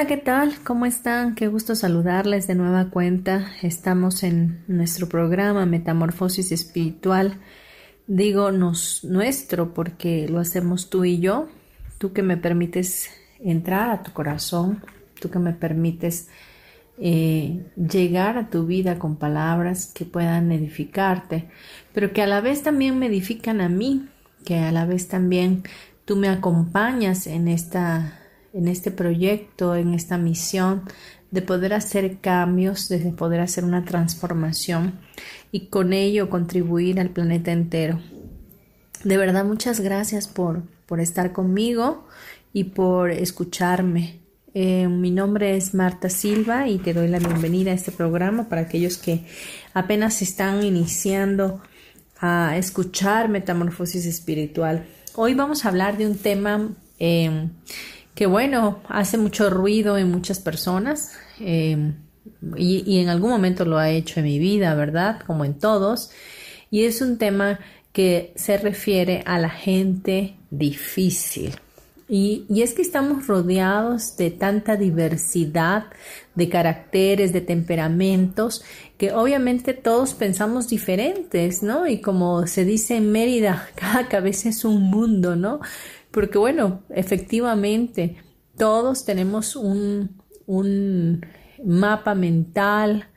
Hola, ¿qué tal? ¿Cómo están? Qué gusto saludarles de nueva cuenta. Estamos en nuestro programa Metamorfosis Espiritual. Digo nos, nuestro porque lo hacemos tú y yo. Tú que me permites entrar a tu corazón, tú que me permites eh, llegar a tu vida con palabras que puedan edificarte, pero que a la vez también me edifican a mí, que a la vez también tú me acompañas en esta en este proyecto, en esta misión de poder hacer cambios, de poder hacer una transformación y con ello contribuir al planeta entero. De verdad, muchas gracias por, por estar conmigo y por escucharme. Eh, mi nombre es Marta Silva y te doy la bienvenida a este programa para aquellos que apenas están iniciando a escuchar Metamorfosis Espiritual. Hoy vamos a hablar de un tema eh, que bueno, hace mucho ruido en muchas personas eh, y, en algún momento lo ha hecho en mi vida, ¿verdad? Como en todos. Y es un tema que se refiere a la gente difícil. Y, y, es que estamos rodeados de tanta diversidad de caracteres, de temperamentos, que obviamente todos pensamos diferentes, ¿no? Y como se dice en Mérida, cada cabeza es un mundo, ¿no? Porque bueno, efectivamente, todos tenemos un, mapa mental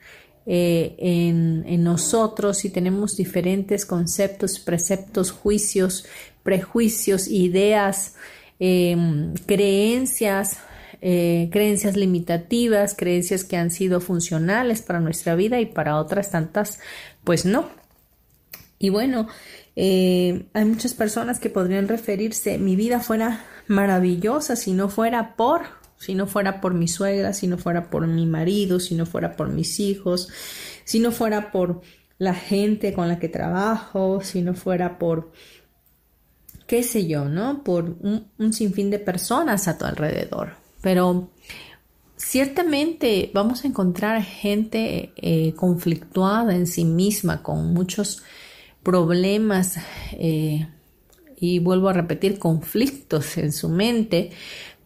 eh, en, nosotros y tenemos diferentes conceptos, preceptos, juicios, prejuicios, ideas, em, creencias, eh, creencias limitativas, creencias que han sido funcionales para nuestra vida y para otras tantas, pues no. Y bueno, eh, hay muchas personas que podrían referirse, mi vida fuera maravillosa si no fuera por, si no fuera por mi suegra, si no fuera por mi marido, si no fuera por mis hijos, si no fuera por la gente con la que trabajo, si no fuera por, qué sé yo, ¿no? Por un, sinfín de personas a tu alrededor. Pero ciertamente vamos a encontrar gente eh, conflictuada en sí misma, con muchos problemas eh, y vuelvo a repetir conflictos en su mente,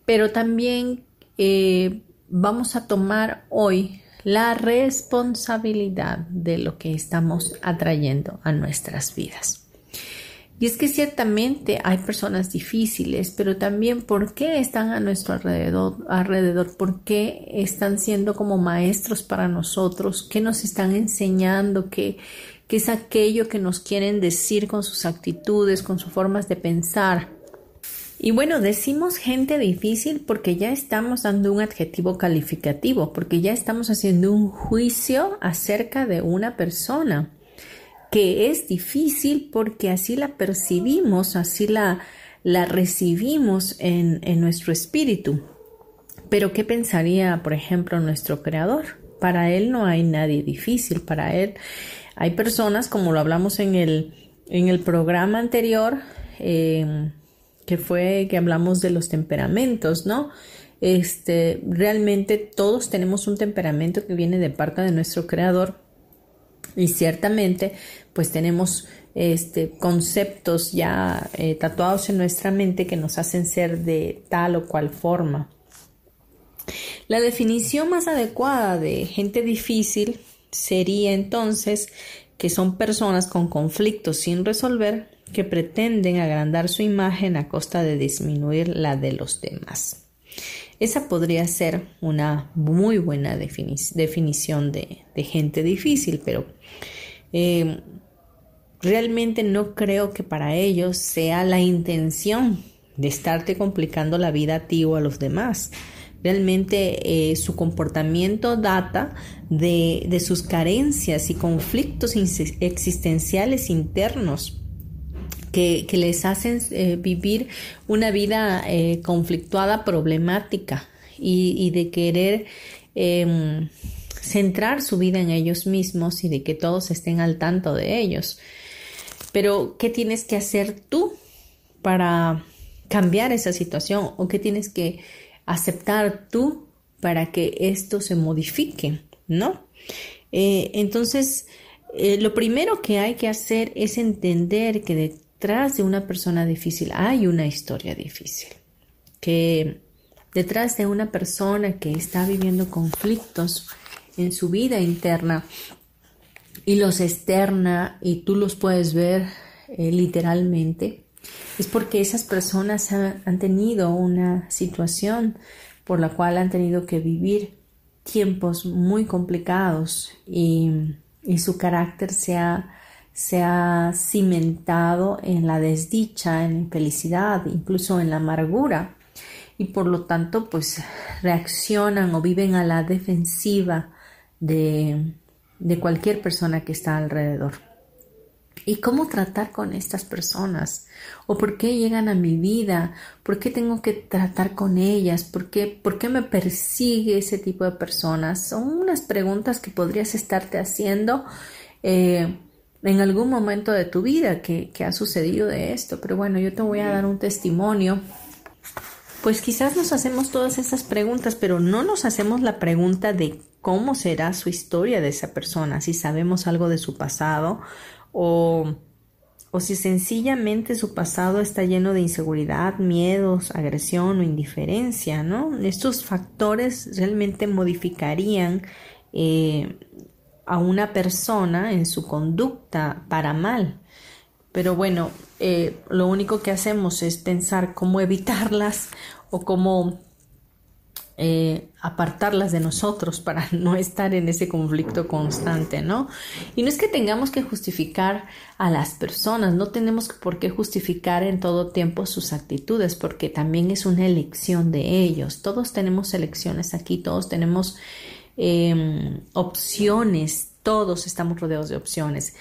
pero también eh, vamos a tomar hoy la responsabilidad de lo que estamos atrayendo a nuestras vidas. Y es que ciertamente hay personas difíciles, pero también por qué están a nuestro alrededor, alrededor, por qué están siendo como maestros para nosotros, qué nos están enseñando, qué, que es aquello que nos quieren decir con sus actitudes, con sus formas de pensar. Y bueno, decimos gente difícil porque ya estamos dando un adjetivo calificativo, porque ya estamos haciendo un juicio acerca de una persona que es difícil porque así la percibimos, así la, la recibimos en, en nuestro espíritu. Pero ¿qué pensaría, por ejemplo, nuestro creador? Para él no hay nadie difícil, para él hay personas, como lo hablamos en el, en el programa anterior, em, que fue que hablamos de los temperamentos, ¿no? Este, realmente todos tenemos un temperamento que viene de parte de nuestro creador y ciertamente pues tenemos este, conceptos ya eh, tatuados en nuestra mente que nos hacen ser de tal o cual forma. La definición más adecuada de gente difícil sería entonces que son personas con conflictos sin resolver que pretenden agrandar su imagen a costa de disminuir la de los demás. Esa podría ser una muy buena definición de, gente difícil, pero eh, realmente no creo que para ellos sea la intención de estarte complicando la vida a ti o a los demás. Realmente eh, su comportamiento data de, sus carencias y conflictos existenciales internos que, les hacen eh, vivir una vida eh, conflictuada, problemática y, de querer em, centrar su vida en ellos mismos y de que todos estén al tanto de ellos. Pero, ¿qué tienes que hacer tú para cambiar esa situación o qué tienes que aceptar tú para que esto se modifique, ¿no? Eh, entonces, lo primero que hay que hacer es entender que de detrás de una persona difícil hay una historia difícil, que detrás de una persona que está viviendo conflictos en su vida interna y los externa y tú los puedes ver eh, literalmente, es porque esas personas han, tenido una situación por la cual han tenido que vivir tiempos muy complicados y, y su carácter se ha se ha cimentado en la desdicha, en la infelicidad, incluso en la amargura y por lo tanto pues reaccionan o viven a la defensiva de, de cualquier persona que está alrededor. ¿Y cómo tratar con estas personas? ¿O por qué llegan a mi vida? ¿Por qué tengo que tratar con ellas? ¿Por qué, por qué me persigue ese tipo de personas? Son unas preguntas que podrías estarte haciendo eh, en algún momento de tu vida que, ha sucedido de esto, pero bueno, yo te voy a dar un testimonio. Pues quizás nos hacemos todas esas preguntas, pero no nos hacemos la pregunta de cómo será su historia de esa persona, si sabemos algo de su pasado o, o si sencillamente su pasado está lleno de inseguridad, miedos, agresión o indiferencia, ¿no? Estos factores realmente modificarían eh, a una persona en su conducta para mal. Pero bueno, eh, lo único que hacemos es pensar cómo evitarlas o cómo eh, apartarlas de nosotros para no estar en ese conflicto constante, ¿no? Y no es que tengamos que justificar a las personas, no tenemos por qué justificar en todo tiempo sus actitudes, porque también es una elección de ellos. Todos tenemos elecciones aquí, todos tenemos Em, opciones, todos estamos rodeados de opciones.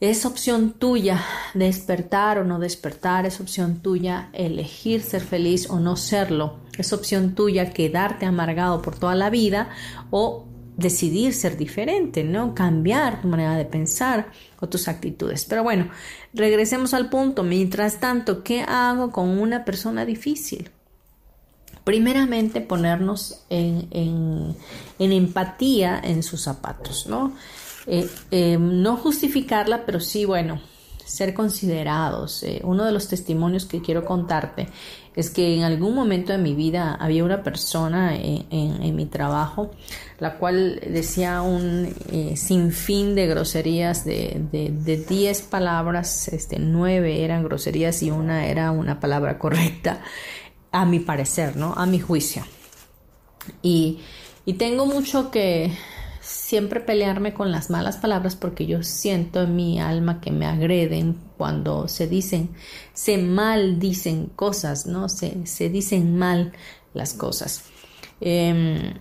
Es opción tuya despertar o no despertar, es opción tuya elegir ser feliz o no serlo, es opción tuya quedarte amargado por toda la vida o decidir ser diferente, ¿no? Cambiar tu manera de pensar o tus actitudes. Pero bueno, regresemos al punto. Mientras tanto, ¿qué hago con una persona difícil? primeramente ponernos en, empatía en sus zapatos, ¿no? Eh, eh, no justificarla, pero sí, bueno, ser considerados. Eh, uno de los testimonios que quiero contarte es que en algún momento de mi vida había una persona en, mi trabajo la cual decía un sinfín de groserías de 10 palabras, este, 9 eran groserías y una era una palabra correcta a mi parecer, ¿no? A mi juicio. Y, y tengo mucho que siempre pelearme con las malas palabras porque yo siento en mi alma que me agreden cuando se dicen, se mal dicen cosas, ¿no? Se, se dicen mal las cosas. Eh,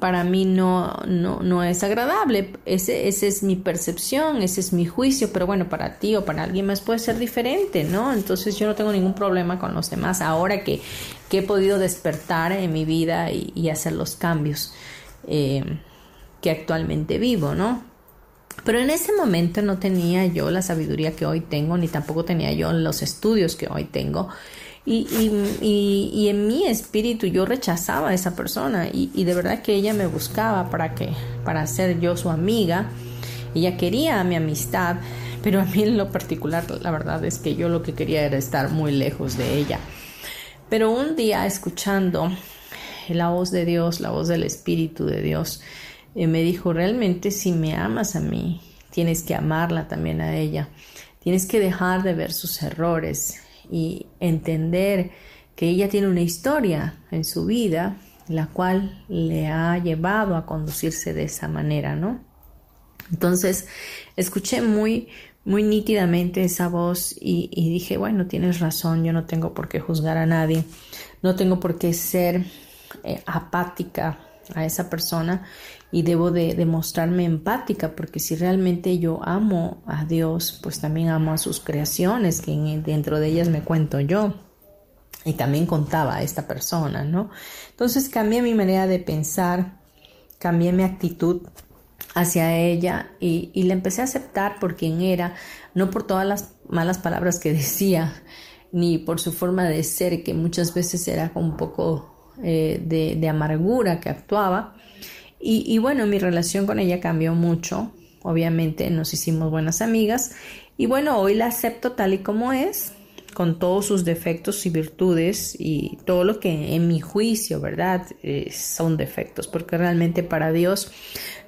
para mí no, no, no es agradable. Ese, es mi percepción, ese es mi juicio, pero bueno, para ti o para alguien más puede ser diferente, ¿no? Entonces yo no tengo ningún problema con los demás ahora que, que he podido despertar en mi vida y, hacer los cambios eh, que actualmente vivo, ¿no? Pero en ese momento no tenía yo la sabiduría que hoy tengo, ni tampoco tenía yo los estudios que hoy tengo. Y, y, y, en mi espíritu yo rechazaba a esa persona y, de verdad que ella me buscaba para que para ser yo su amiga ella quería mi amistad pero a mí en lo particular la verdad es que yo lo que quería era estar muy lejos de ella pero un día escuchando la voz de Dios la voz del espíritu de Dios me dijo realmente si me amas a mí tienes que amarla también a ella tienes que dejar de ver sus errores y entender que ella tiene una historia en su vida la cual le ha llevado a conducirse de esa manera, ¿no? Entonces, escuché muy, muy nítidamente esa voz y, dije, bueno, tienes razón, yo no tengo por qué juzgar a nadie, no tengo por qué ser eh, apática a esa persona y debo de demostrarme empática porque si realmente yo amo a Dios, pues también amo a sus creaciones, que dentro de ellas me cuento yo. Y también contaba a esta persona, ¿no? Entonces cambié mi manera de pensar, cambié mi actitud hacia ella y, y la empecé a aceptar por quien era, no por todas las malas palabras que decía, ni por su forma de ser, que muchas veces era un poco eh, de, de, amargura que actuaba. Y, y bueno, mi relación con ella cambió mucho, obviamente nos hicimos buenas amigas y bueno, hoy la acepto tal y como es, con todos sus defectos y virtudes y todo lo que en mi juicio, ¿verdad? Eh, son defectos, porque realmente para Dios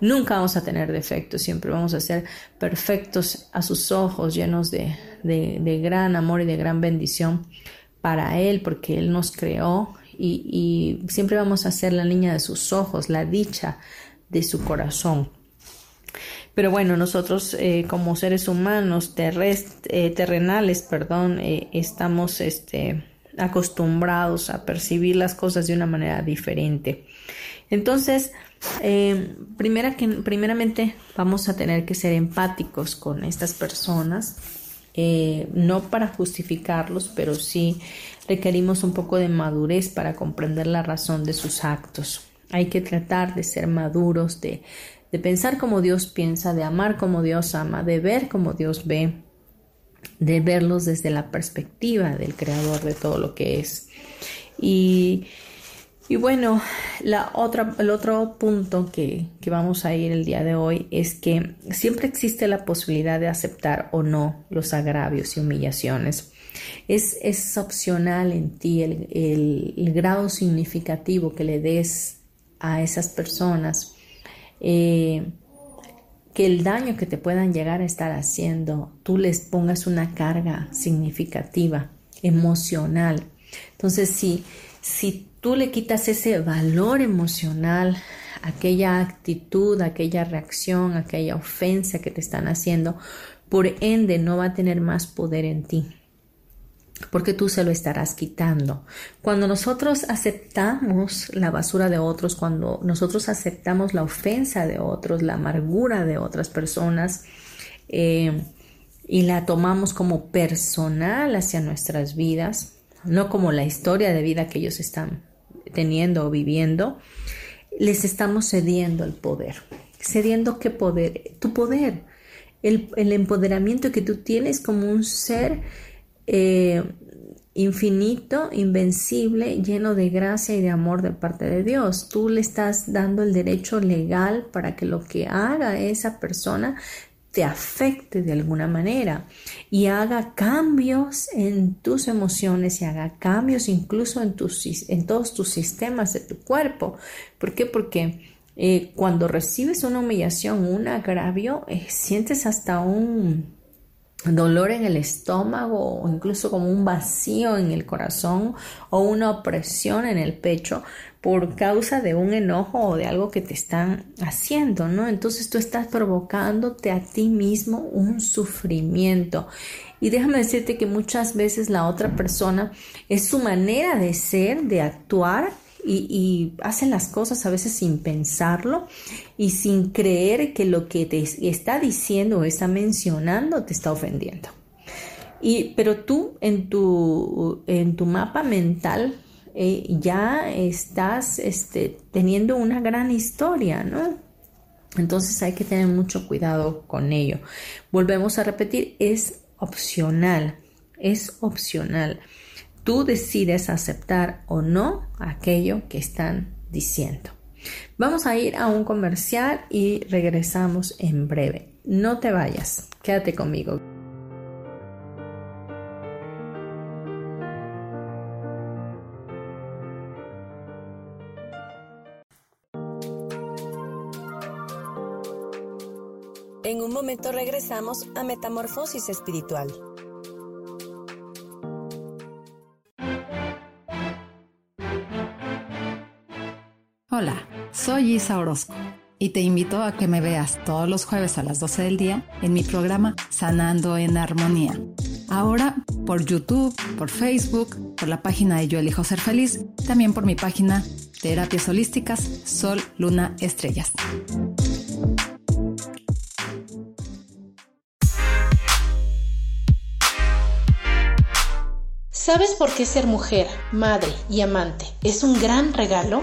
nunca vamos a tener defectos, siempre vamos a ser perfectos a sus ojos, llenos de, de, gran amor y de gran bendición para Él, porque Él nos creó y, siempre vamos a ser la niña de sus ojos, la dicha de su corazón. Pero bueno, nosotros eh, como seres humanos eh, terrenales, perdón, eh, estamos este, acostumbrados a percibir las cosas de una manera diferente. Entonces, primera que, primeramente vamos a tener que ser empáticos con estas personas, no para justificarlos, pero sí requerimos un poco de madurez para comprender la razón de sus actos. Hay que tratar de ser maduros, de de pensar como Dios piensa, de amar como Dios ama, de ver como Dios ve, de verlos desde la perspectiva del creador de todo lo que es. Y, y bueno, la otra, el otro punto que, que vamos a ir el día de hoy es que siempre existe la posibilidad de aceptar o no los agravios y humillaciones. Es, es opcional en ti el, el, grado significativo que le des a esas personas eh, que el daño que te puedan llegar a estar haciendo, tú les pongas una carga significativa, emocional. Entonces, si, si tú le quitas ese valor emocional, aquella actitud, aquella reacción, aquella ofensa que te están haciendo, por ende no va a tener más poder en ti porque tú se lo estarás quitando. Cuando nosotros aceptamos la basura de otros, cuando nosotros aceptamos la ofensa de otros, la amargura de otras personas, eh, y la tomamos como personal hacia nuestras vidas, no como la historia de vida que ellos están teniendo o viviendo, les estamos cediendo el poder. ¿Cediendo qué poder? Tu poder, el, el empoderamiento que tú tienes como un ser eh, infinito, invencible, lleno de gracia y de amor de parte de Dios. Tú le estás dando el derecho legal para que lo que haga esa persona te afecte de alguna manera y haga cambios en tus emociones y haga cambios incluso en, tus, en todos tus sistemas de tu cuerpo. ¿Por qué? Porque eh, cuando recibes una humillación, un agravio, eh, sientes hasta un dolor en el estómago o incluso como un vacío en el corazón o una opresión en el pecho por causa de un enojo o de algo que te están haciendo, ¿no? Entonces tú estás provocándote a ti mismo un sufrimiento. Y déjame decirte que muchas veces la otra persona es su manera de ser, de actuar y, hacen las cosas a veces sin pensarlo y sin creer que lo que te está diciendo o está mencionando te está ofendiendo. Y, pero tú en tu, en tu mapa mental eh, ya estás este, teniendo una gran historia, ¿no? Entonces hay que tener mucho cuidado con ello. Volvemos a repetir, es opcional, es opcional tú decides aceptar o no aquello que están diciendo. Vamos a ir a un comercial y regresamos en breve. No te vayas, quédate conmigo. En un momento regresamos a Metamorfosis Espiritual. Soy Isa Orozco y te invito a que me veas todos los jueves a las 12 del día en mi programa Sanando en Armonía. Ahora por YouTube, por Facebook, por la página de Yo Elijo Ser Feliz, también por mi página Terapias Holísticas Sol, Luna, Estrellas. ¿Sabes por qué ser mujer, madre y amante es un gran regalo?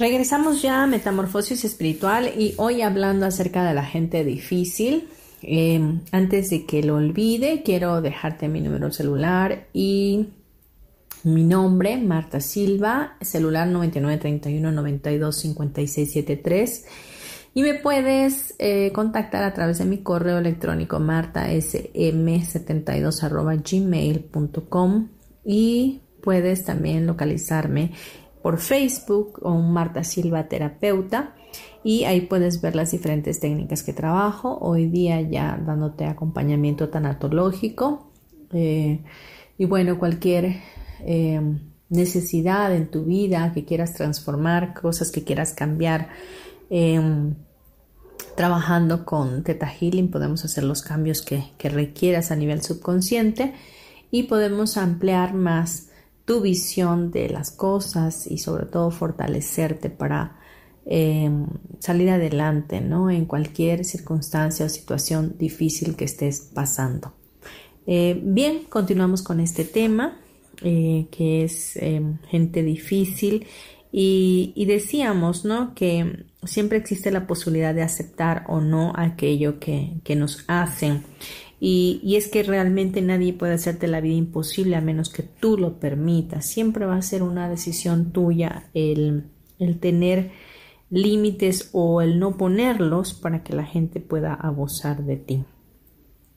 Regresamos ya a Metamorfosis Espiritual y hoy hablando acerca de la gente difícil. Em, antes de que lo olvide, quiero dejarte mi número celular y mi nombre, Marta Silva, celular 9931 92 Y me puedes eh, contactar a través de mi correo electrónico martasm72 gmail.com y puedes también localizarme por Facebook o un Marta Silva Terapeuta y ahí puedes ver las diferentes técnicas que trabajo. Hoy día ya dándote acompañamiento tanatológico eh, y bueno, cualquier eh, necesidad en tu vida que quieras transformar, cosas que quieras cambiar. Em, trabajando con Theta Healing podemos hacer los cambios que, que requieras a nivel subconsciente y podemos ampliar más tu visión de las cosas y sobre todo fortalecerte para em, salir adelante ¿no? en cualquier circunstancia o situación difícil que estés pasando. Eh, bien, continuamos con este tema eh, que es em, gente difícil y, decíamos ¿no? que siempre existe la posibilidad de aceptar o no aquello que, que nos hacen y, es que realmente nadie puede hacerte la vida imposible a menos que tú lo permitas. Siempre va a ser una decisión tuya el, el tener límites o el no ponerlos para que la gente pueda abusar de ti.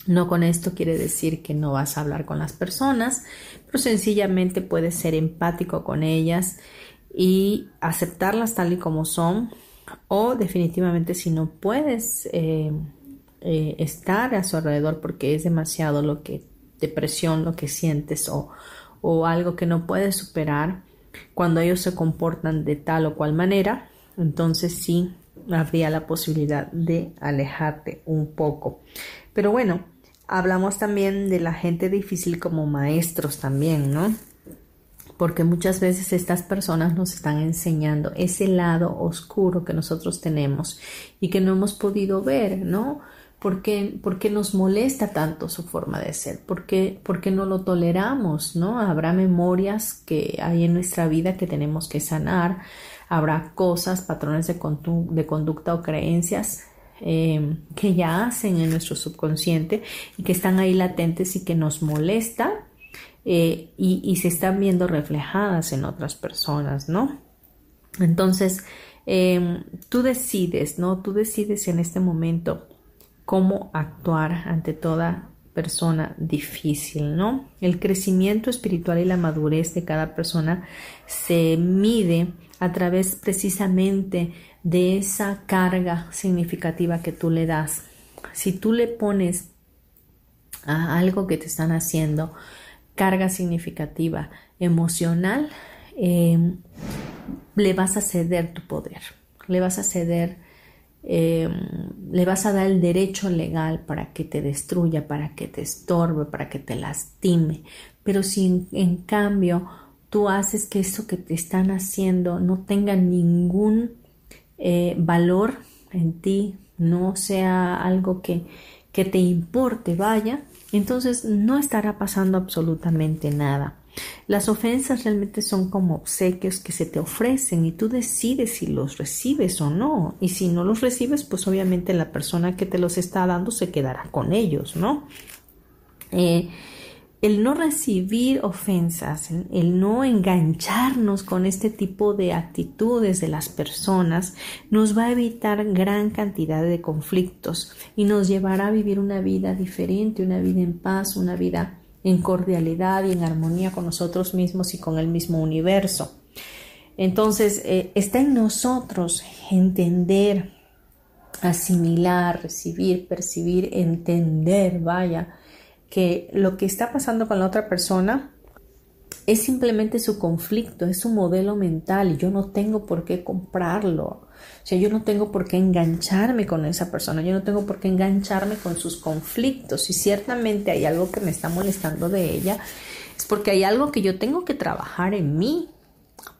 No con esto quiere decir que no vas a hablar con las personas, pero sencillamente puedes ser empático con ellas y aceptarlas tal y como son o definitivamente si no puedes eh, eh, estar a su alrededor porque es demasiado lo que depresión, lo que sientes o, o algo que no puedes superar, cuando ellos se comportan de tal o cual manera, entonces sí habría la posibilidad de alejarte un poco. Pero bueno, hablamos también de la gente difícil como maestros también, ¿no? Porque muchas veces estas personas nos están enseñando ese lado oscuro que nosotros tenemos y que no hemos podido ver, ¿no? ¿Por qué, nos molesta tanto su forma de ser? ¿Por qué, no lo toleramos? ¿no? Habrá memorias que hay en nuestra vida que tenemos que sanar, habrá cosas, patrones de, conducta o creencias eh, que ya hacen en nuestro subconsciente y que están ahí latentes y que nos molesta eh, y, se están viendo reflejadas en otras personas, ¿no? Entonces, eh, tú decides, ¿no? Tú decides en este momento cómo actuar ante toda persona difícil, ¿no? El crecimiento espiritual y la madurez de cada persona se mide a través precisamente de esa carga significativa que tú le das. Si tú le pones a algo que te están haciendo carga significativa emocional, eh, le vas a ceder tu poder, le vas a ceder eh, le vas a dar el derecho legal para que te destruya, para que te estorbe, para que te lastime. Pero si en, cambio tú haces que eso que te están haciendo no tenga ningún eh, valor en ti, no sea algo que, que te importe, vaya, entonces no estará pasando absolutamente nada. Las ofensas realmente son como obsequios que se te ofrecen y tú decides si los recibes o no. Y si no los recibes, pues obviamente la persona que te los está dando se quedará con ellos, ¿no? Eh, el no recibir ofensas, el no engancharnos con este tipo de actitudes de las personas, nos va a evitar gran cantidad de conflictos y nos llevará a vivir una vida diferente, una vida en paz, una vida en cordialidad y en armonía con nosotros mismos y con el mismo universo. Entonces, eh, está en nosotros entender, asimilar, recibir, percibir, entender, vaya, que lo que está pasando con la otra persona es simplemente su conflicto, es su modelo mental y yo no tengo por qué comprarlo. O sea, yo no tengo por qué engancharme con esa persona, yo no tengo por qué engancharme con sus conflictos. Si ciertamente hay algo que me está molestando de ella, es porque hay algo que yo tengo que trabajar en mí,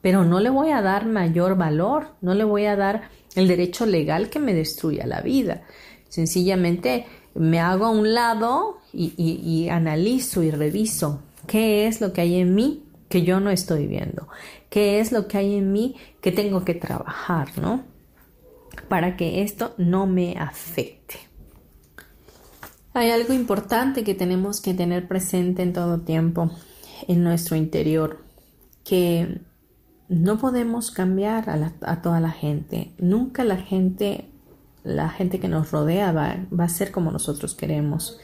pero no le voy a dar mayor valor, no le voy a dar el derecho legal que me destruya la vida. Sencillamente me hago a un lado y, y analizo y reviso qué es lo que hay en mí que yo no estoy viendo, qué es lo que hay en mí que tengo que trabajar, ¿no? para que esto no me afecte. Hay algo importante que tenemos que tener presente en todo tiempo en nuestro interior, que no podemos cambiar a, toda la gente. Nunca la gente, la gente que nos rodea va, va a ser como nosotros queremos.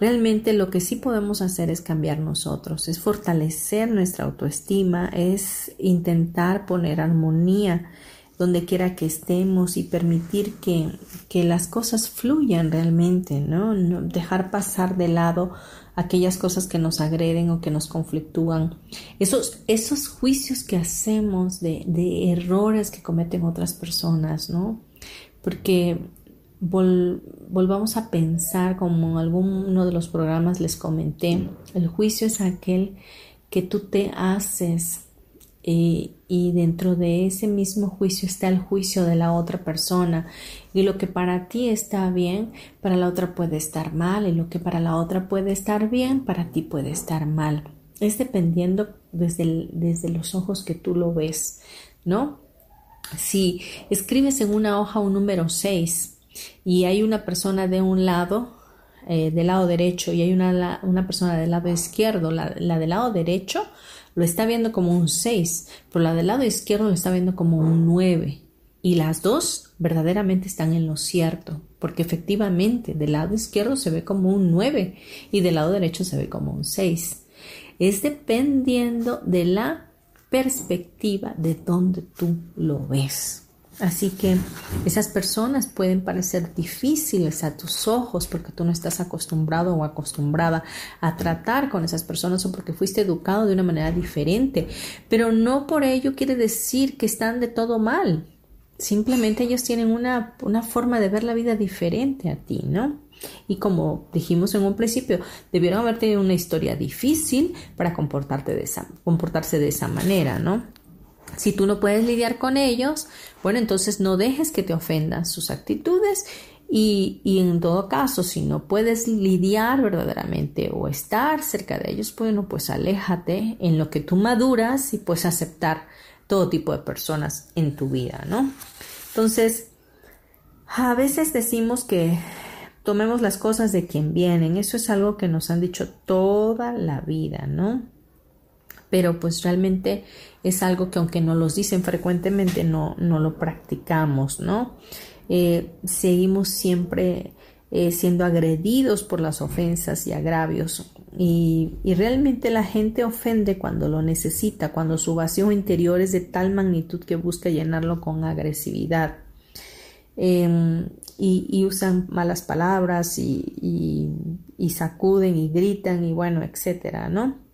Realmente lo que sí podemos hacer es cambiar nosotros, es fortalecer nuestra autoestima, es intentar poner armonía donde quiera que estemos y permitir que, que las cosas fluyan realmente, ¿no? Dejar pasar de lado aquellas cosas que nos agreden o que nos conflictúan. Esos, esos juicios que hacemos de, de errores que cometen otras personas, ¿no? Porque volvamos a pensar, como en alguno de los programas les comenté, el juicio es aquel que tú te haces eh, y dentro de ese mismo juicio está el juicio de la otra persona y lo que para ti está bien para la otra puede estar mal y lo que para la otra puede estar bien para ti puede estar mal es dependiendo desde, desde los ojos que tú lo ves ¿no? si escribes en una hoja un número 6 y hay una persona de un lado eh, del lado derecho y hay una, una persona del lado izquierdo la, del lado derecho lo está viendo como un 6, pero la del lado izquierdo lo está viendo como un 9. Y las dos verdaderamente están en lo cierto, porque efectivamente del lado izquierdo se ve como un 9 y del lado derecho se ve como un 6. Es dependiendo de la perspectiva de donde tú lo ves. Así que esas personas pueden parecer difíciles a tus ojos porque tú no estás acostumbrado o acostumbrada a tratar con esas personas o porque fuiste educado de una manera diferente, pero no por ello quiere decir que están de todo mal. Simplemente ellos tienen una, una forma de ver la vida diferente a ti, ¿no? Y como dijimos en un principio, debieron haber tenido una historia difícil para comportarte de esa, comportarse de esa manera, ¿no? Si tú no puedes lidiar con ellos, bueno, entonces no dejes que te ofendan sus actitudes y, y, en todo caso, si no puedes lidiar verdaderamente o estar cerca de ellos, bueno, pues aléjate en lo que tú maduras y puedes aceptar todo tipo de personas en tu vida, ¿no? Entonces, a veces decimos que tomemos las cosas de quien vienen, eso es algo que nos han dicho toda la vida, ¿no? pero pues realmente es algo que aunque nos los dicen frecuentemente no, no lo practicamos, ¿no? Eh, seguimos siempre eh, siendo agredidos por las ofensas y agravios y, y, realmente la gente ofende cuando lo necesita, cuando su vacío interior es de tal magnitud que busca llenarlo con agresividad. Em, y, y, usan malas palabras y, y, sacuden y gritan y bueno, etcétera, ¿no?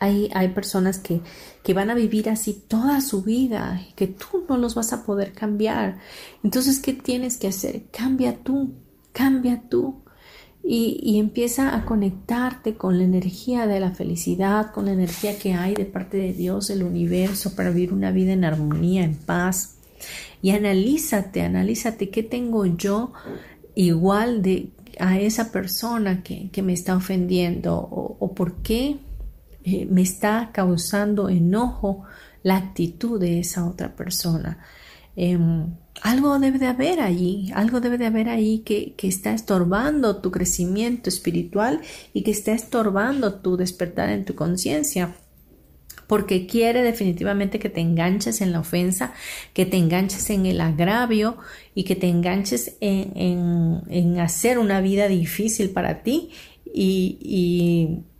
Hay, hay personas que, que, van a vivir así toda su vida y que tú no los vas a poder cambiar. Entonces, ¿qué tienes que hacer? Cambia tú, cambia tú. y, empieza a conectarte con la energía de la felicidad, con la energía que hay de parte de Dios, del universo, para vivir una vida en armonía, en paz. Y analízate, analízate qué tengo yo igual de a esa persona que, me está ofendiendo o, por qué eh, me está causando enojo la actitud de esa otra persona. Em, algo debe de haber allí, algo debe de haber ahí que, que, está estorbando tu crecimiento espiritual y que está estorbando tu despertar en tu conciencia. Porque quiere definitivamente que te enganches en la ofensa, que te enganches en el agravio y que te enganches en, en, hacer una vida difícil para ti y,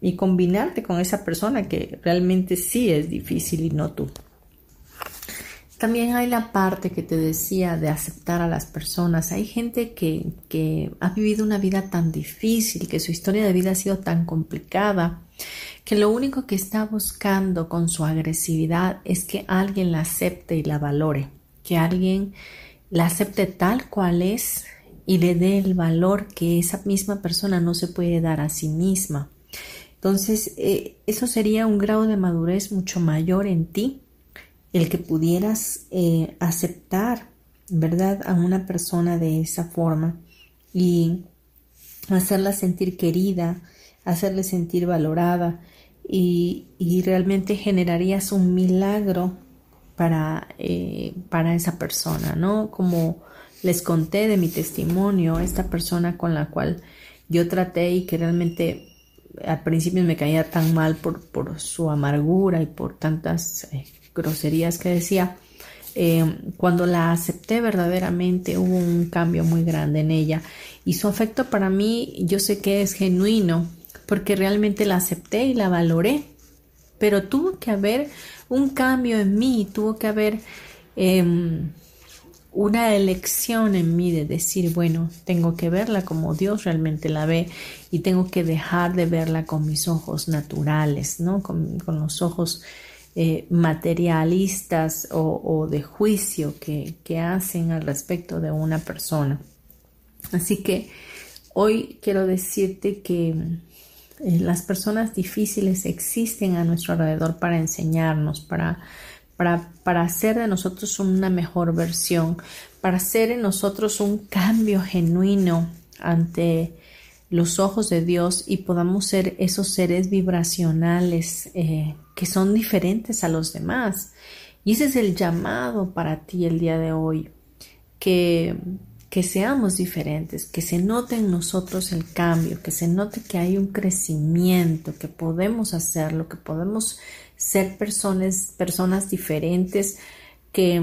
y, y combinarte con esa persona que realmente sí es difícil y no tú. También hay la parte que te decía de aceptar a las personas. Hay gente que, que, ha vivido una vida tan difícil, que su historia de vida ha sido tan complicada, que lo único que está buscando con su agresividad es que alguien la acepte y la valore, que alguien la acepte tal cual es y le dé el valor que esa misma persona no se puede dar a sí misma. Entonces, eh, eso sería un grado de madurez mucho mayor en ti el que pudieras eh, aceptar, ¿verdad?, a una persona de esa forma y hacerla sentir querida, hacerle sentir valorada y, realmente generarías un milagro para, eh, para esa persona, ¿no? Como les conté de mi testimonio, esta persona con la cual yo traté y que realmente al principio me caía tan mal por, su amargura y por tantas eh, groserías que decía, eh, cuando la acepté verdaderamente hubo un cambio muy grande en ella y su afecto para mí yo sé que es genuino porque realmente la acepté y la valoré, pero tuvo que haber un cambio en mí, tuvo que haber em, una elección en mí de decir, bueno, tengo que verla como Dios realmente la ve y tengo que dejar de verla con mis ojos naturales, ¿no? Con, con los ojos eh, materialistas o, de juicio que, hacen al respecto de una persona. Así que hoy quiero decirte que eh, las personas difíciles existen a nuestro alrededor para enseñarnos, para, para, para, hacer de nosotros una mejor versión, para hacer en nosotros un cambio genuino ante los ojos de Dios y podamos ser esos seres vibracionales eh, que son diferentes a los demás. Y ese es el llamado para ti el día de hoy, que, que seamos diferentes, que se note en nosotros el cambio, que se note que hay un crecimiento, que podemos hacerlo, que podemos ser personas, personas diferentes, que,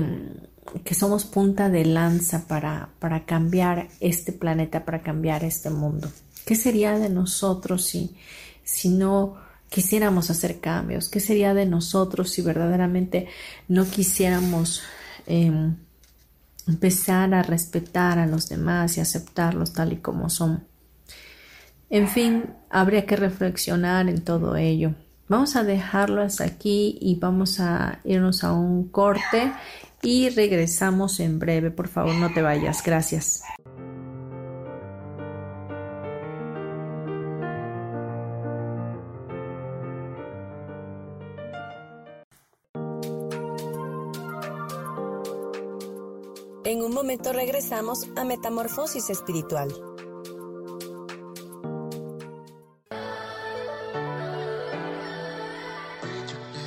que somos punta de lanza para, para cambiar este planeta, para cambiar este mundo. ¿Qué sería de nosotros si, si no quisiéramos hacer cambios? ¿Qué sería de nosotros si verdaderamente no quisiéramos em, empezar a respetar a los demás y aceptarlos tal y como son? En fin, habría que reflexionar en todo ello. Vamos a dejarlo hasta aquí y vamos a irnos a un corte y regresamos en breve. Por favor, no te vayas. Gracias. En un momento regresamos a Metamorfosis Espiritual.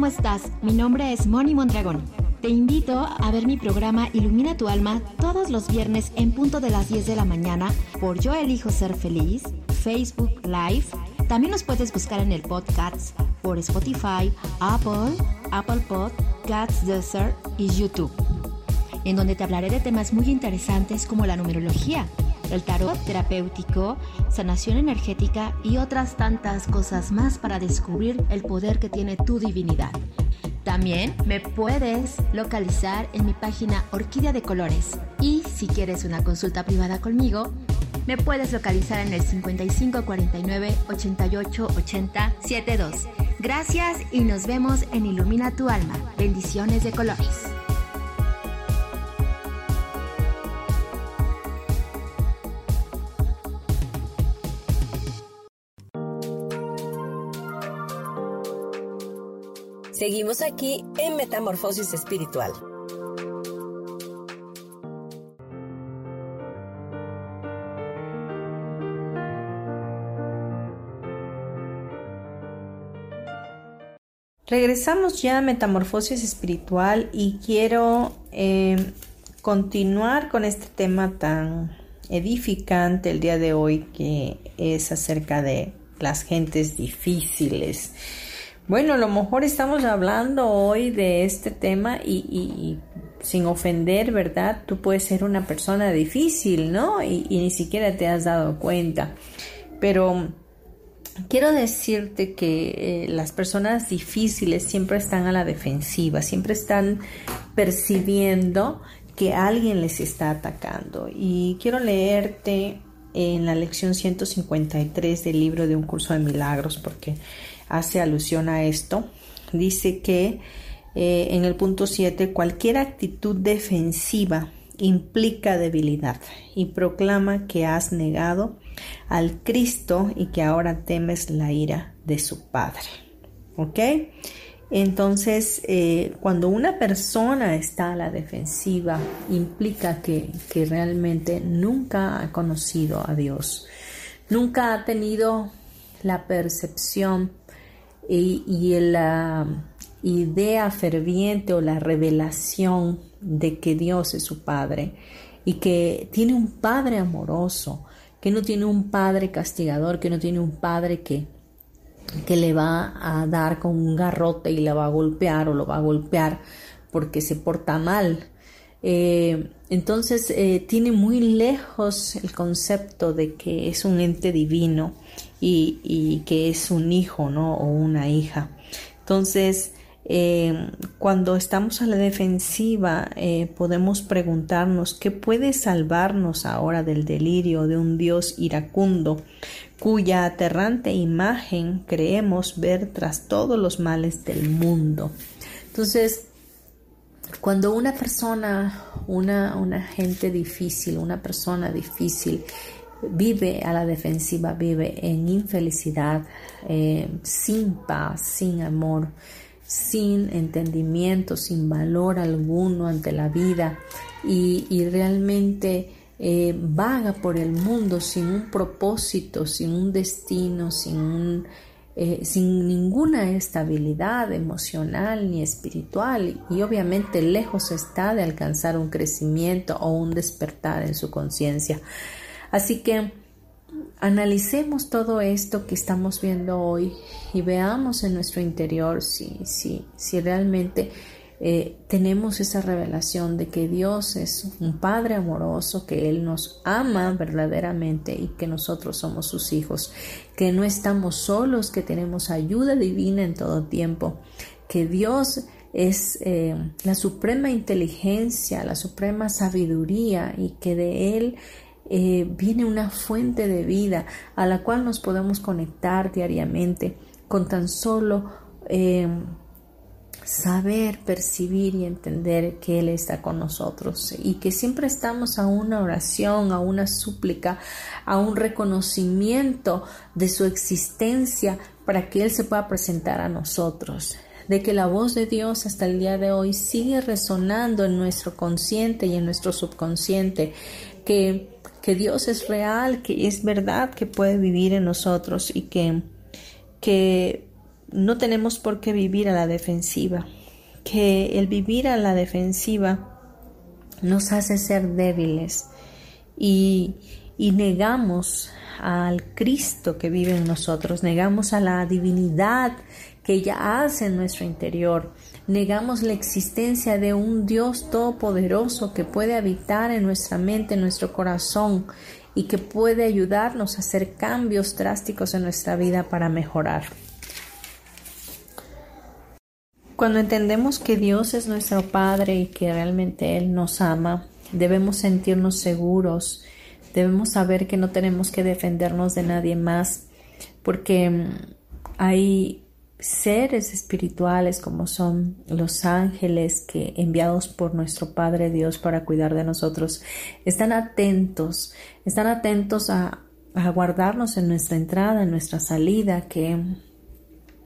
¿Cómo estás? Mi nombre es Moni Mondragón. Te invito a ver mi programa Ilumina tu alma todos los viernes en punto de las 10 de la mañana por Yo elijo ser feliz, Facebook Live. También nos puedes buscar en el podcast por Spotify, Apple, Apple Podcasts, Desert y YouTube, en donde te hablaré de temas muy interesantes como la numerología, el tarot terapéutico, sanación energética y otras tantas cosas más para descubrir el poder que tiene tu divinidad. También me puedes localizar en mi página Orquídea de Colores. Y si quieres una consulta privada conmigo, me puedes localizar en el 5549 88 80 72. Gracias y nos vemos en Ilumina tu alma. Bendiciones de colores. Seguimos aquí en Metamorfosis Espiritual. Regresamos ya a Metamorfosis Espiritual y quiero eh, continuar con este tema tan edificante el día de hoy que es acerca de las gentes difíciles. Bueno, a lo mejor estamos hablando hoy de este tema y, sin ofender, ¿verdad? Tú puedes ser una persona difícil, ¿no? Y, ni siquiera te has dado cuenta. Pero quiero decirte que eh, las personas difíciles siempre están a la defensiva, siempre están percibiendo que alguien les está atacando. Y quiero leerte en la lección 153 del libro de un curso de milagros porque hace alusión a esto. Dice que eh, en el punto 7, cualquier actitud defensiva implica debilidad y proclama que has negado al Cristo y que ahora temes la ira de su Padre. ¿Ok? Entonces, eh, cuando una persona está a la defensiva, implica que, que realmente nunca ha conocido a Dios, nunca ha tenido la percepción y, la idea ferviente o la revelación de que Dios es su Padre y que tiene un Padre amoroso, que no tiene un Padre castigador, que no tiene un Padre que, que le va a dar con un garrote y la va a golpear o lo va a golpear porque se porta mal. Eh, entonces eh, tiene muy lejos el concepto de que es un ente divino y, que es un hijo, ¿no? O una hija. Entonces, eh, cuando estamos a la defensiva, eh, podemos preguntarnos qué puede salvarnos ahora del delirio de un Dios iracundo, cuya aterrante imagen creemos ver tras todos los males del mundo. Entonces, cuando una persona, una, una gente difícil, una persona difícil, vive a la defensiva, vive en infelicidad, eh, sin paz, sin amor, sin entendimiento, sin valor alguno ante la vida y, realmente eh, vaga por el mundo sin un propósito, sin un destino, sin, eh, sin ninguna estabilidad emocional ni espiritual y obviamente lejos está de alcanzar un crecimiento o un despertar en su conciencia. Así que analicemos todo esto que estamos viendo hoy y veamos en nuestro interior si, si, si realmente eh, tenemos esa revelación de que Dios es un Padre amoroso, que Él nos ama verdaderamente y que nosotros somos sus hijos, que no estamos solos, que tenemos ayuda divina en todo tiempo, que Dios es eh, la suprema inteligencia, la suprema sabiduría y que de Él eh, viene una fuente de vida a la cual nos podemos conectar diariamente con tan solo eh, saber, percibir y entender que Él está con nosotros y que siempre estamos a una oración, a una súplica, a un reconocimiento de su existencia para que Él se pueda presentar a nosotros. De que la voz de Dios hasta el día de hoy sigue resonando en nuestro consciente y en nuestro subconsciente, que que Dios es real, que es verdad que puede vivir en nosotros y que, que no tenemos por qué vivir a la defensiva, que el vivir a la defensiva nos hace ser débiles y, y negamos al Cristo que vive en nosotros, negamos a la divinidad que ella hace en nuestro interior, negamos la existencia de un Dios todopoderoso que puede habitar en nuestra mente, en nuestro corazón y que puede ayudarnos a hacer cambios drásticos en nuestra vida para mejorar. Cuando entendemos que Dios es nuestro Padre y que realmente Él nos ama, debemos sentirnos seguros, debemos saber que no tenemos que defendernos de nadie más, porque mm, hay seres espirituales como son los ángeles que enviados por nuestro Padre Dios para cuidar de nosotros, están atentos, están atentos a, a guardarnos en nuestra entrada, en nuestra salida, que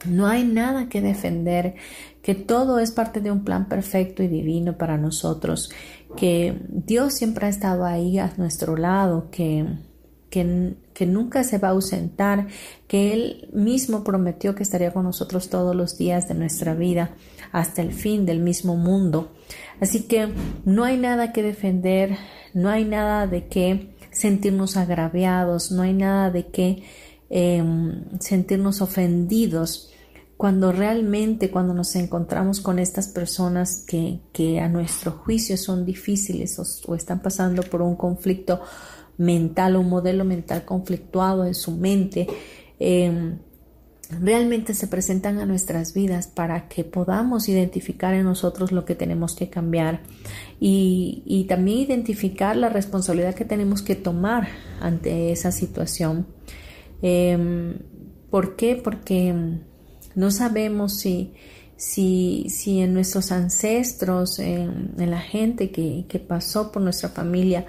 no hay nada que defender, que todo es parte de un plan perfecto y divino para nosotros, que Dios siempre ha estado ahí a nuestro lado, que que, nunca se va a ausentar, que Él mismo prometió que estaría con nosotros todos los días de nuestra vida hasta el fin del mismo mundo. Así que no hay nada que defender, no hay nada de qué sentirnos agraviados, no hay nada de qué em, sentirnos ofendidos cuando realmente cuando nos encontramos con estas personas que, que a nuestro juicio son difíciles o, están pasando por un conflicto mental, un modelo mental conflictuado en su mente, em, realmente se presentan a nuestras vidas para que podamos identificar en nosotros lo que tenemos que cambiar y, también identificar la responsabilidad que tenemos que tomar ante esa situación. Em, ¿Por qué? Porque no sabemos si, si, si en nuestros ancestros, en, la gente que, que pasó por nuestra familia,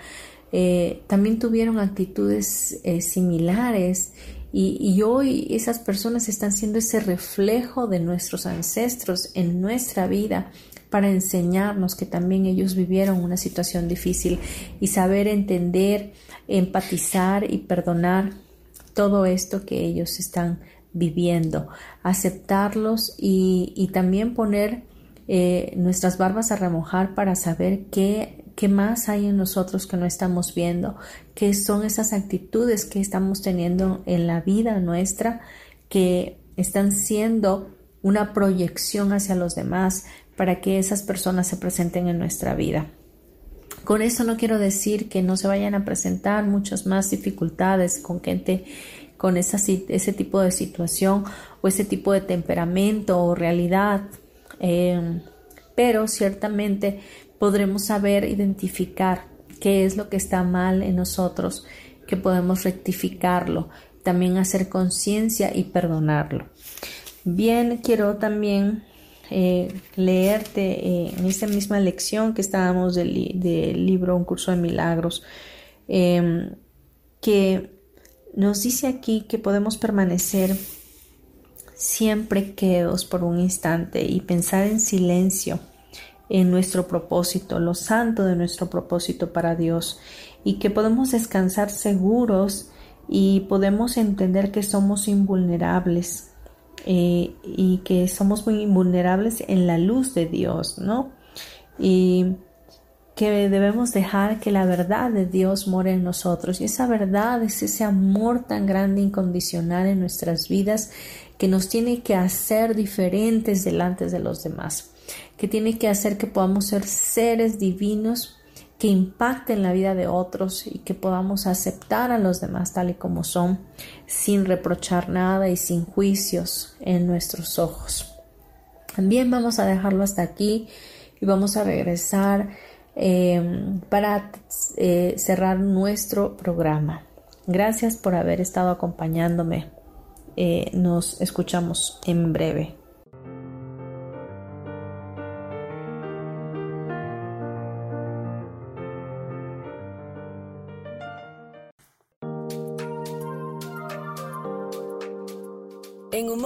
eh, también tuvieron actitudes eh, similares y, hoy esas personas están siendo ese reflejo de nuestros ancestros en nuestra vida para enseñarnos que también ellos vivieron una situación difícil y saber entender, empatizar y perdonar todo esto que ellos están viviendo, aceptarlos y, también poner eh, nuestras barbas a remojar para saber qué qué más hay en nosotros que no estamos viendo, qué son esas actitudes que estamos teniendo en la vida nuestra que están siendo una proyección hacia los demás para que esas personas se presenten en nuestra vida. Con esto no quiero decir que no se vayan a presentar muchas más dificultades con gente con ese tipo de situación o ese tipo de temperamento o realidad. Eh, pero ciertamente podremos saber identificar qué es lo que está mal en nosotros, que podemos rectificarlo, también hacer conciencia y perdonarlo. Bien, quiero también eh, leerte eh, en esta misma lección que estábamos del, libro Un curso de milagros, em, que nos dice aquí que podemos permanecer siempre quedos por un instante y pensar en silencio en nuestro propósito, lo santo de nuestro propósito para Dios y que podemos descansar seguros y podemos entender que somos invulnerables eh, y que somos muy invulnerables en la luz de Dios, ¿no? Y que debemos dejar que la verdad de Dios more en nosotros y esa verdad es ese amor tan grande incondicional en nuestras vidas que nos tiene que hacer diferentes delante de los demás que tiene que hacer que podamos ser seres divinos que impacten la vida de otros y que podamos aceptar a los demás tal y como son, sin reprochar nada y sin juicios en nuestros ojos. También vamos a dejarlo hasta aquí y vamos a regresar eh, para eh, cerrar nuestro programa. Gracias por haber estado acompañándome. Eh, nos escuchamos en breve.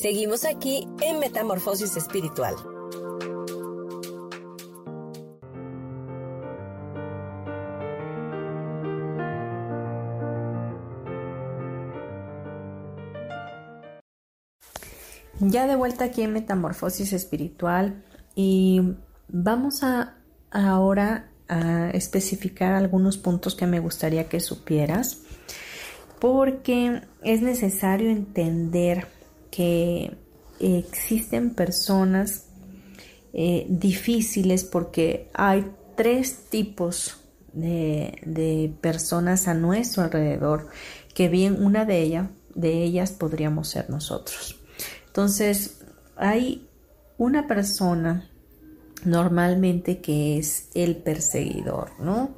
Seguimos aquí en Metamorfosis Espiritual. Ya de vuelta aquí en Metamorfosis Espiritual y vamos a ahora a especificar algunos puntos que me gustaría que supieras porque es necesario entender que existen personas eh, difíciles porque hay tres tipos de, personas a nuestro alrededor que bien una de, ellas de ellas podríamos ser nosotros. Entonces, hay una persona normalmente que es el perseguidor, ¿no?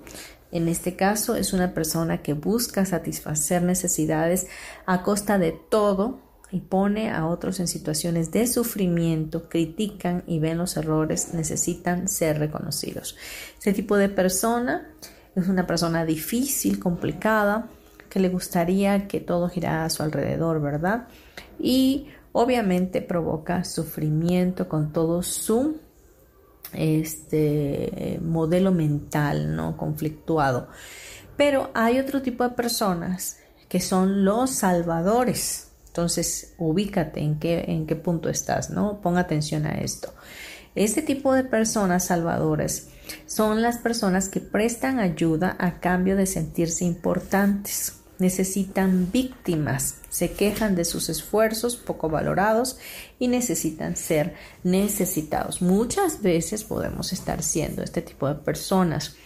En este caso es una persona que busca satisfacer necesidades a costa de todo y pone a otros en situaciones de sufrimiento, critican y ven los errores, necesitan ser reconocidos. Este tipo de persona es una persona difícil, complicada, que le gustaría que todo girara a su alrededor, ¿verdad? Y obviamente provoca sufrimiento con todo su este modelo mental, ¿no? conflictuado. Pero hay otro tipo de personas que son los salvadores, entonces, ubícate en qué, en qué punto estás, ¿no? Pon atención a esto. Este tipo de personas salvadoras son las personas que prestan ayuda a cambio de sentirse importantes. Necesitan víctimas, se quejan de sus esfuerzos poco valorados y necesitan ser necesitados. Muchas veces podemos estar siendo este tipo de personas.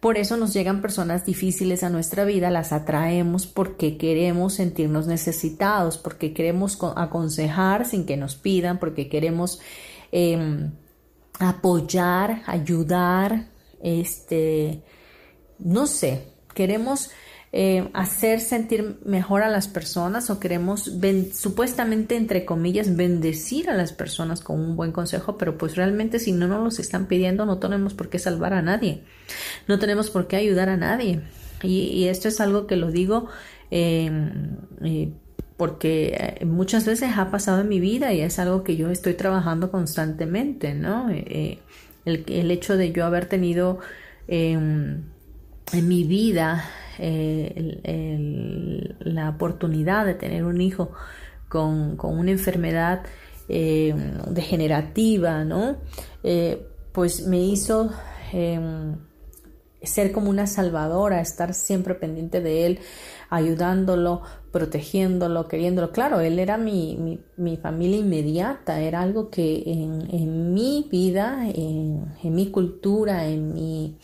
Por eso nos llegan personas difíciles a nuestra vida, las atraemos porque queremos sentirnos necesitados, porque queremos aconsejar sin que nos pidan, porque queremos em, apoyar, ayudar, este, no sé, queremos eh, hacer sentir mejor a las personas o queremos supuestamente entre comillas bendecir a las personas con un buen consejo, pero pues realmente si no nos los están pidiendo no tenemos por qué salvar a nadie, no tenemos por qué ayudar a nadie. Y, esto es algo que lo digo em, porque eh, muchas veces ha pasado en mi vida y es algo que yo estoy trabajando constantemente, ¿no? Eh, el, el, hecho de yo haber tenido em, en mi vida eh, la oportunidad de tener un hijo con, una enfermedad eh, degenerativa, ¿no? Eh, pues me hizo em, ser como una salvadora, estar siempre pendiente de él, ayudándolo, protegiéndolo, queriéndolo. Claro, él era mi, familia inmediata, era algo que en, mi vida, en, en mi cultura, en mi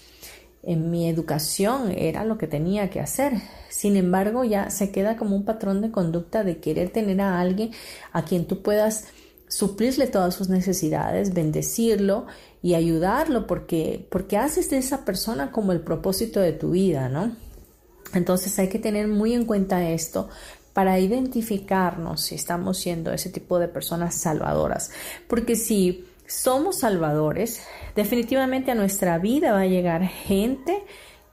en mi educación era lo que tenía que hacer. Sin embargo, ya se queda como un patrón de conducta de querer tener a alguien a quien tú puedas suplirle todas sus necesidades, bendecirlo y ayudarlo porque porque haces de esa persona como el propósito de tu vida, ¿no? Entonces hay que tener muy en cuenta esto para identificarnos si estamos siendo ese tipo de personas salvadoras, porque si somos salvadores, definitivamente a nuestra vida va a llegar gente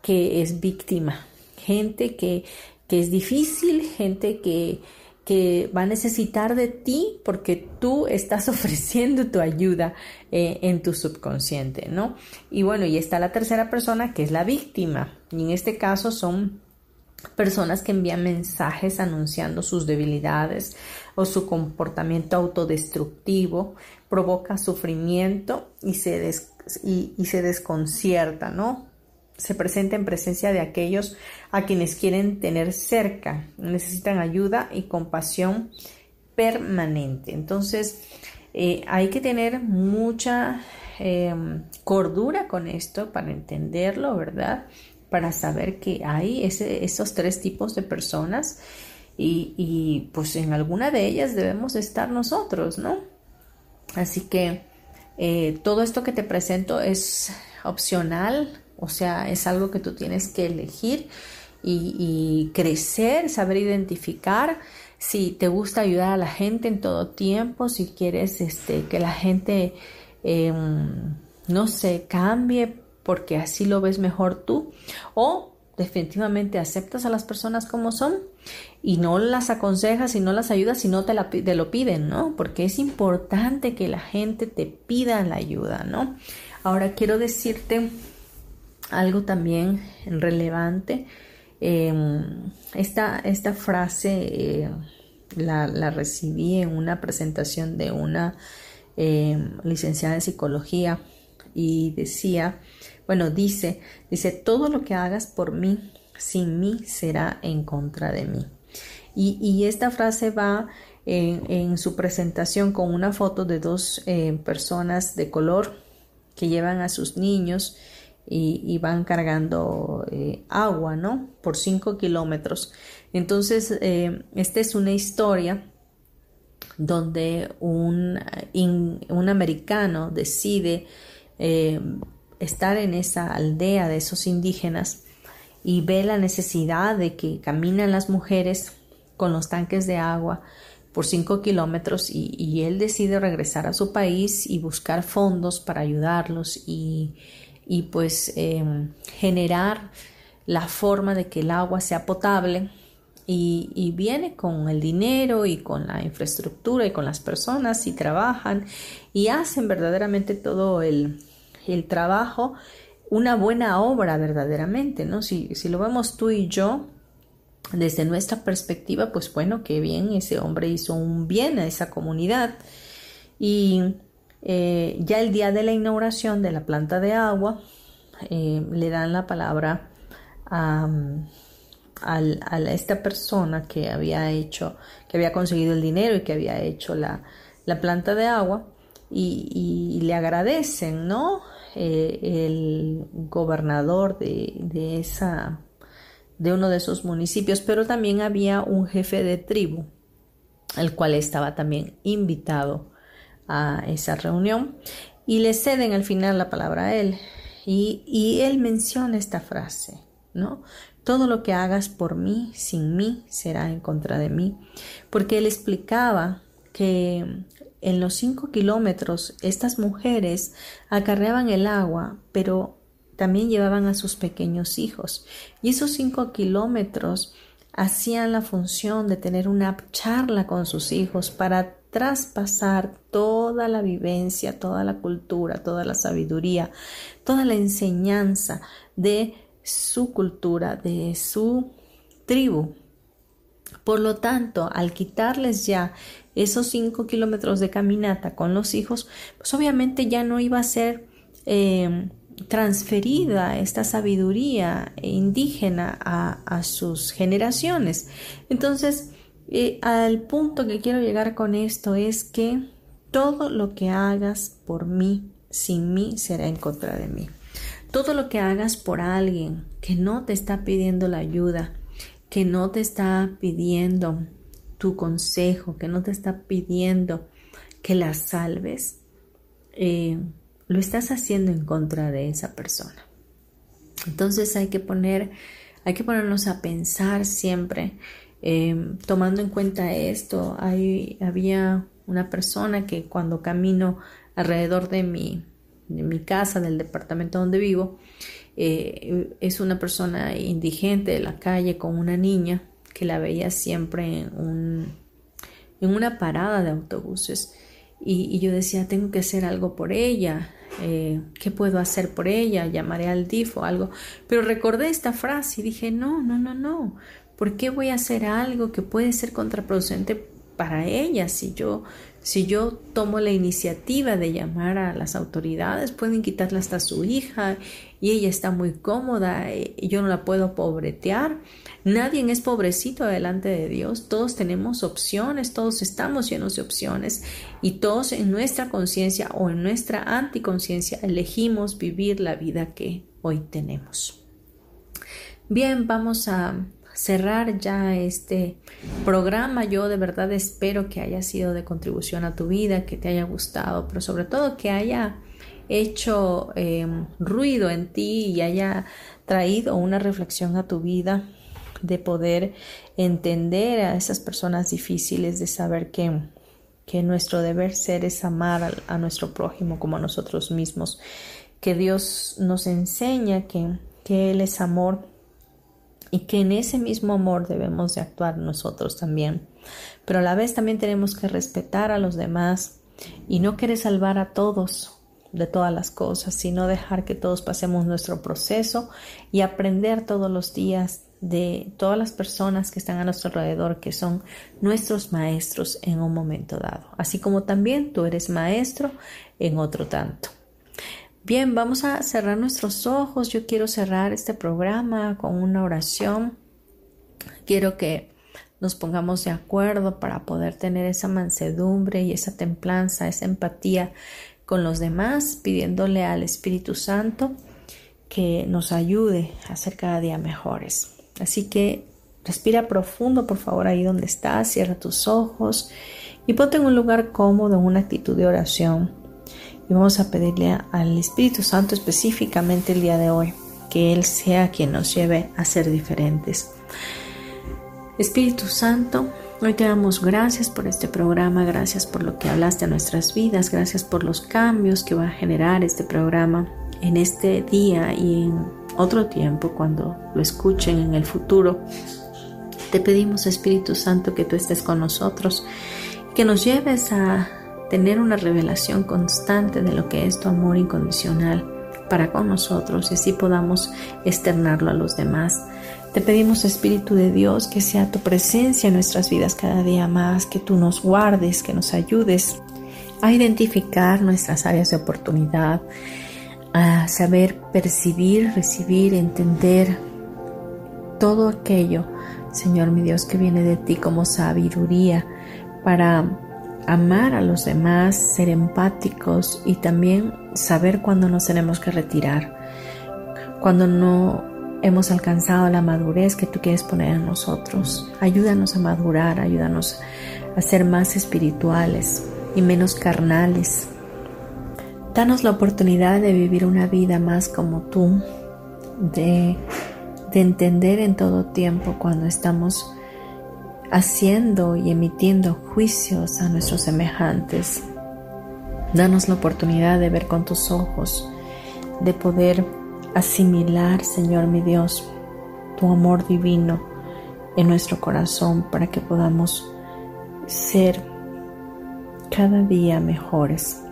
que es víctima, gente que, que es difícil, gente que, que va a necesitar de ti porque tú estás ofreciendo tu ayuda eh, en tu subconsciente, ¿no? Y bueno, y está la tercera persona que es la víctima. Y en este caso son personas que envían mensajes anunciando sus debilidades o su comportamiento autodestructivo, provoca sufrimiento y se, y, y se desconcierta, ¿no? se presenta en presencia de aquellos a quienes quieren tener cerca, necesitan ayuda y compasión permanente. Entonces, eh, hay que tener mucha em, cordura con esto para entenderlo, ¿verdad? Para saber que hay esos tres tipos de personas y, y, pues en alguna de ellas debemos estar nosotros, ¿no? Así que eh, todo esto que te presento es opcional, o sea, es algo que tú tienes que elegir y, crecer, saber identificar si te gusta ayudar a la gente en todo tiempo, si quieres este, que la gente, em, no se cambie porque así lo ves mejor tú, o definitivamente aceptas a las personas como son y no las aconsejas y no las ayudas si no te, te lo piden, ¿no? Porque es importante que la gente te pida la ayuda, ¿no? Ahora quiero decirte algo también relevante. Em, esta, esta, frase eh, la, recibí en una presentación de una em, licenciada en psicología y decía, bueno, dice, dice, todo lo que hagas por mí, sin mí, será en contra de mí. Y, esta frase va en, su presentación con una foto de dos eh, personas de color que llevan a sus niños y, van cargando eh, agua, ¿no? Por 5 kilómetros. Entonces, eh, esta es una historia donde un, un americano decide estar en esa aldea de esos indígenas y ve la necesidad de que caminan las mujeres con los tanques de agua por 5 kilómetros y, y, él decide regresar a su país y buscar fondos para ayudarlos y, y pues em, generar la forma de que el agua sea potable y, viene con el dinero y con la infraestructura y con las personas y trabajan y hacen verdaderamente todo el, trabajo, una buena obra verdaderamente, ¿no? Si, si lo vemos tú y yo, desde nuestra perspectiva, pues bueno, qué bien, ese hombre hizo un bien a esa comunidad. Y eh, ya el día de la inauguración de la planta de agua, eh, le dan la palabra a, esta persona que había hecho, que había conseguido el dinero y que había hecho la, planta de agua y, le agradecen, ¿no? Eh, el gobernador de, de, esa, de uno de esos municipios, pero también había un jefe de tribu, el cual estaba también invitado a esa reunión y le ceden al final la palabra a él. Y, él menciona esta frase, ¿no? Todo lo que hagas por mí, sin mí, será en contra de mí. Porque él explicaba que en los cinco kilómetros estas mujeres acarreaban el agua, pero también llevaban a sus pequeños hijos. Y esos cinco kilómetros hacían la función de tener una charla con sus hijos para traspasar toda la vivencia, toda la cultura, toda la sabiduría, toda la enseñanza de su cultura, de su tribu. Por lo tanto, al quitarles ya esos cinco kilómetros de caminata con los hijos, pues obviamente ya no iba a ser eh, transferida esta sabiduría indígena a sus generaciones. Entonces, y al punto que quiero llegar con esto es que todo lo que hagas por mí, sin mí, será en contra de mí. Todo lo que hagas por alguien que no te está pidiendo la ayuda, que no te está pidiendo tu consejo, que no te está pidiendo que la salves, eh, lo estás haciendo en contra de esa persona. Entonces hay que poner, hay que ponernos a pensar siempre Em, tomando en cuenta esto, hay, había una persona que cuando camino alrededor de mi, de mi casa, del departamento donde vivo, eh, es una persona indigente de la calle con una niña que la veía siempre en, un, en una parada de autobuses. Y, yo decía, tengo que hacer algo por ella. Eh, ¿Qué puedo hacer por ella? Llamaré al DIF o algo. Pero recordé esta frase y dije, no, no, no, no. ¿Por qué voy a hacer algo que puede ser contraproducente para ella si yo si yo tomo la iniciativa de llamar a las autoridades, pueden quitarle hasta su hija y ella está muy cómoda y yo no la puedo pobretear. Nadie es pobrecito delante de Dios. Todos tenemos opciones, todos estamos llenos de opciones y todos en nuestra conciencia o en nuestra anticonciencia elegimos vivir la vida que hoy tenemos. Bien, vamos a cerrar ya este programa. Yo de verdad espero que haya sido de contribución a tu vida, que te haya gustado, pero sobre todo que haya hecho em, ruido en ti y haya traído una reflexión a tu vida de poder entender a esas personas difíciles, de saber que, que nuestro deber ser es amar a, a nuestro prójimo como a nosotros mismos, que Dios nos enseña que, que Él es amor y que en ese mismo amor debemos de actuar nosotros también. Pero a la vez también tenemos que respetar a los demás y no querer salvar a todos de todas las cosas, sino dejar que todos pasemos nuestro proceso y aprender todos los días de todas las personas que están a nuestro alrededor, que son nuestros maestros en un momento dado, así como también tú eres maestro en otro tanto. Bien, vamos a cerrar nuestros ojos. Yo quiero cerrar este programa con una oración. Quiero que nos pongamos de acuerdo para poder tener esa mansedumbre y esa templanza, esa empatía con los demás, pidiéndole al Espíritu Santo que nos ayude a ser cada día mejores. Así que respira profundo, por favor, ahí donde estás, cierra tus ojos y ponte en un lugar cómodo, en una actitud de oración y vamos a pedirle al Espíritu Santo específicamente el día de hoy que Él sea quien nos lleve a ser diferentes. Espíritu Santo, hoy te damos gracias por este programa, gracias por lo que hablaste a nuestras vidas, gracias por los cambios que va a generar este programa en este día y en otro tiempo cuando lo escuchen en el futuro. Te pedimos Espíritu Santo que tú estés con nosotros, que nos lleves a tener una revelación constante de lo que es tu amor incondicional para con nosotros y así podamos externarlo a los demás. Te pedimos, Espíritu de Dios, que sea tu presencia en nuestras vidas cada día más, que tú nos guardes, que nos ayudes a identificar nuestras áreas de oportunidad, a saber percibir, recibir, entender todo aquello, Señor mi Dios, que viene de ti como sabiduría para amar a los demás, ser empáticos y también saber cuándo nos tenemos que retirar, cuando no hemos alcanzado la madurez que tú quieres poner en nosotros. Ayúdanos a madurar, ayúdanos a ser más espirituales y menos carnales. Danos la oportunidad de vivir una vida más como tú, de, de entender en todo tiempo cuando estamos haciendo y emitiendo juicios a nuestros semejantes. Danos la oportunidad de ver con tus ojos, de poder asimilar, Señor mi Dios, tu amor divino en nuestro corazón para que podamos ser cada día mejores.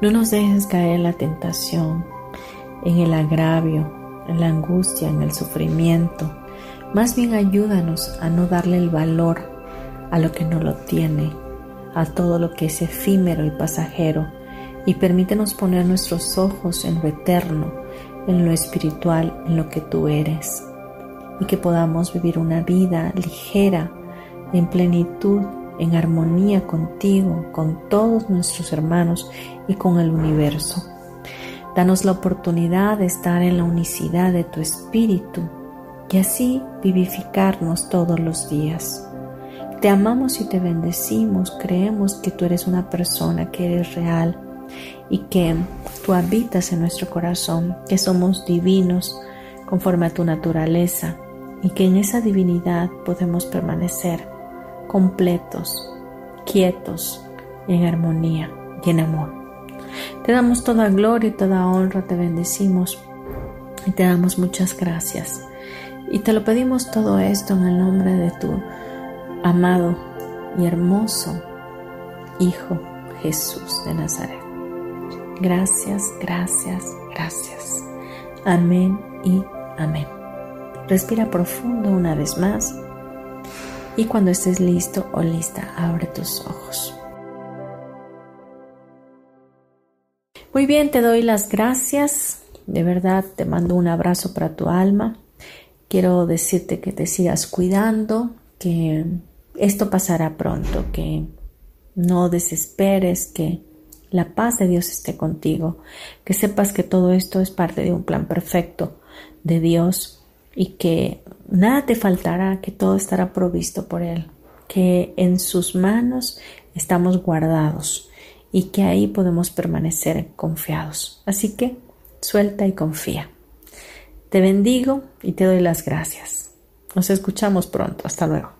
No nos dejes caer en la tentación, en el agravio, en la angustia, en el sufrimiento, más bien ayúdanos a no darle el valor a lo que no lo tiene, a todo lo que es efímero y pasajero, y permítenos poner nuestros ojos en lo eterno, en lo espiritual, en lo que tú eres, y que podamos vivir una vida ligera, en plenitud, en armonía contigo, con todos nuestros hermanos y con el universo. Danos la oportunidad de estar en la unicidad de tu espíritu y así vivificarnos todos los días. Te amamos y te bendecimos, creemos que tú eres una persona, que eres real y que tú habitas en nuestro corazón, que somos divinos conforme a tu naturaleza y que en esa divinidad podemos permanecer completos, quietos, en armonía y en amor. Te damos toda gloria y toda honra, te bendecimos y te damos muchas gracias. Y te lo pedimos todo esto en el nombre de tu amado y hermoso Hijo Jesús de Nazaret. Gracias, gracias, gracias. Amén y amén. Respira profundo una vez más y cuando estés listo o lista, abre tus ojos. Muy bien, te doy las gracias. De verdad, te mando un abrazo para tu alma. Quiero decirte que te sigas cuidando, que esto pasará pronto, que no desesperes, que la paz de Dios esté contigo, que sepas que todo esto es parte de un plan perfecto de Dios y que nada te faltará, que todo estará provisto por Él, que en sus manos estamos guardados y que ahí podemos permanecer confiados. Así que suelta y confía. Te bendigo y te doy las gracias. Nos escuchamos pronto. Hasta luego.